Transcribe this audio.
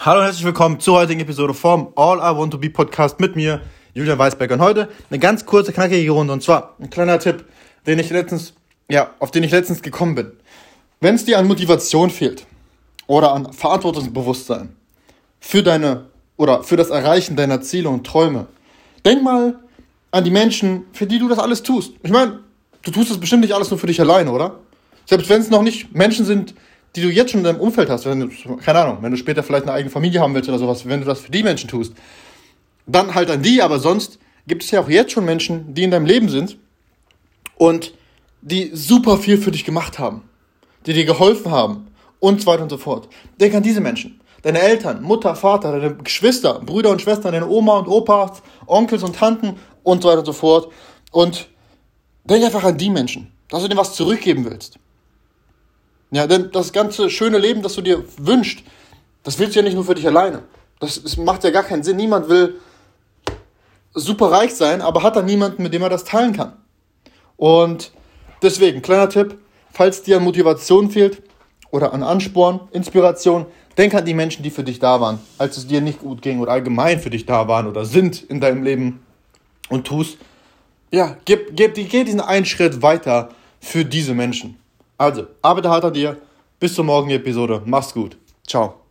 Hallo und herzlich willkommen zur heutigen Episode vom All I Want to Be Podcast mit mir, Julian Weisberg. Und heute eine ganz kurze, knackige Runde. Und zwar ein kleiner Tipp, den ich letztens, ja, auf den ich letztens gekommen bin. Wenn es dir an Motivation fehlt oder an Verantwortungsbewusstsein für deine oder für das Erreichen deiner Ziele und Träume, denk mal an die Menschen, für die du das alles tust. Ich meine, du tust das bestimmt nicht alles nur für dich alleine, oder? Selbst wenn es noch nicht Menschen sind, die du jetzt schon in deinem Umfeld hast, wenn du, keine Ahnung, wenn du später vielleicht eine eigene Familie haben willst oder sowas, wenn du das für die Menschen tust, dann halt an die, aber sonst gibt es ja auch jetzt schon Menschen, die in deinem Leben sind und die super viel für dich gemacht haben, die dir geholfen haben und so weiter und so fort. Denk an diese Menschen. Deine Eltern, Mutter, Vater, deine Geschwister, Brüder und Schwestern, deine Oma und Opas, Onkels und Tanten und so weiter und so fort. Und denk einfach an die Menschen, dass du denen was zurückgeben willst. Ja, denn das ganze schöne Leben, das du dir wünschst, das willst du ja nicht nur für dich alleine. Das, das macht ja gar keinen Sinn. Niemand will super reich sein, aber hat dann niemanden, mit dem er das teilen kann. Und deswegen, kleiner Tipp, falls dir an Motivation fehlt oder an Ansporn, Inspiration, denk an die Menschen, die für dich da waren, als es dir nicht gut ging oder allgemein für dich da waren oder sind in deinem Leben und tust, ja, gib, gib, geh diesen einen Schritt weiter für diese Menschen. Also, arbeite hart an dir. Bis zur morgigen Episode. Mach's gut. Ciao.